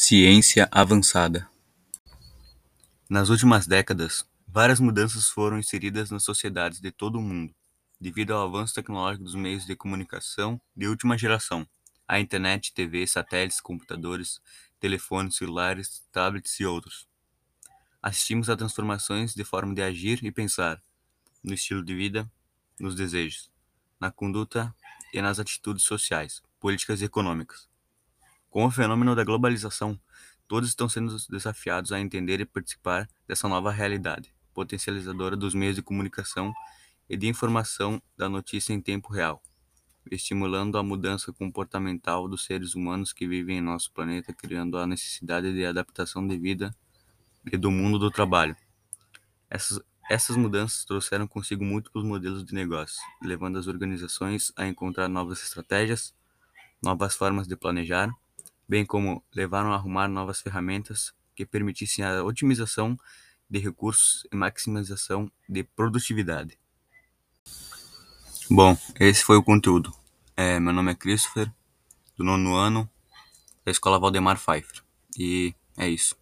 Ciência avançada Nas últimas décadas, várias mudanças foram inseridas nas sociedades de todo o mundo, devido ao avanço tecnológico dos meios de comunicação de última geração, a internet, TV, satélites, computadores, telefones celulares, tablets e outros. Assistimos a transformações de forma de agir e pensar, no estilo de vida, nos desejos, na conduta e nas atitudes sociais, políticas e econômicas. Com o fenômeno da globalização, todos estão sendo desafiados a entender e participar dessa nova realidade, potencializadora dos meios de comunicação e de informação da notícia em tempo real, estimulando a mudança comportamental dos seres humanos que vivem em nosso planeta, criando a necessidade de adaptação de vida e do mundo do trabalho. Essas, essas mudanças trouxeram consigo múltiplos modelos de negócio, levando as organizações a encontrar novas estratégias, novas formas de planejar bem como levaram a arrumar novas ferramentas que permitissem a otimização de recursos e maximização de produtividade. Bom, esse foi o conteúdo. É, meu nome é Christopher, do nono ano, da Escola Valdemar Pfeiffer. E é isso.